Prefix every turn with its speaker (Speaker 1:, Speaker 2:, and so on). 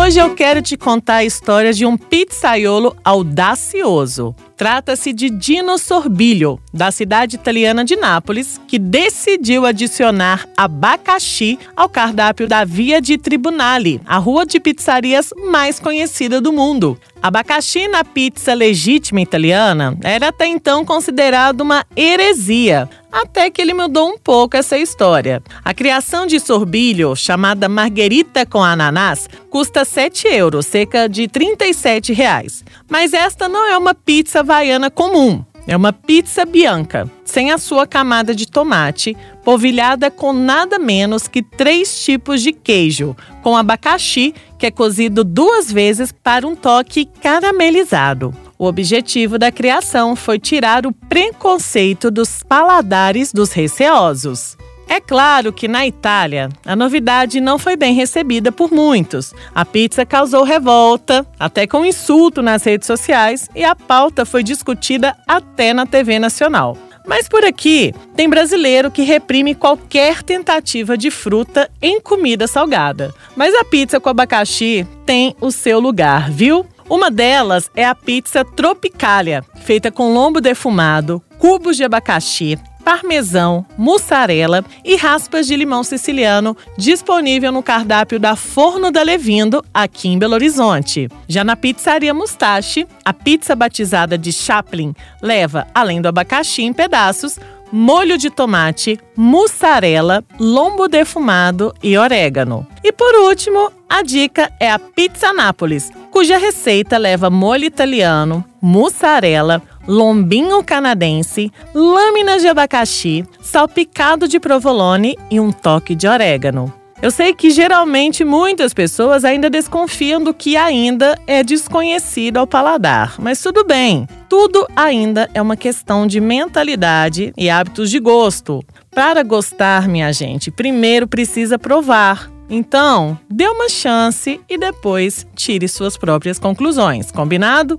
Speaker 1: Hoje eu quero te contar a história de um pizzaiolo audacioso. Trata-se de Dino Sorbilho, da cidade italiana de Nápoles, que decidiu adicionar abacaxi ao cardápio da Via de Tribunale, a rua de pizzarias mais conhecida do mundo. Abacaxi na pizza legítima italiana era até então considerado uma heresia, até que ele mudou um pouco essa história. A criação de sorbilho, chamada marguerita com ananás, custa 7 euros, cerca de 37 reais. Mas esta não é uma pizza havaiana comum. É uma pizza bianca, sem a sua camada de tomate, polvilhada com nada menos que três tipos de queijo, com abacaxi, que é cozido duas vezes para um toque caramelizado. O objetivo da criação foi tirar o preconceito dos paladares dos receosos. É claro que na Itália, a novidade não foi bem recebida por muitos. A pizza causou revolta, até com insulto nas redes sociais, e a pauta foi discutida até na TV nacional. Mas por aqui, tem brasileiro que reprime qualquer tentativa de fruta em comida salgada. Mas a pizza com abacaxi tem o seu lugar, viu? Uma delas é a pizza Tropicalia, feita com lombo defumado, cubos de abacaxi, parmesão, mussarela e raspas de limão siciliano, disponível no cardápio da Forno da Levindo, aqui em Belo Horizonte. Já na pizzaria Mustache, a pizza batizada de Chaplin leva, além do abacaxi em pedaços, molho de tomate, mussarela, lombo defumado e orégano. E por último, a dica é a Pizza Nápoles, cuja receita leva molho italiano, mussarela, lombinho canadense, lâminas de abacaxi, salpicado de provolone e um toque de orégano. Eu sei que geralmente muitas pessoas ainda desconfiam do que ainda é desconhecido ao paladar, mas tudo bem. Tudo ainda é uma questão de mentalidade e hábitos de gosto. Para gostar, minha gente, primeiro precisa provar. Então, dê uma chance e depois tire suas próprias conclusões, combinado?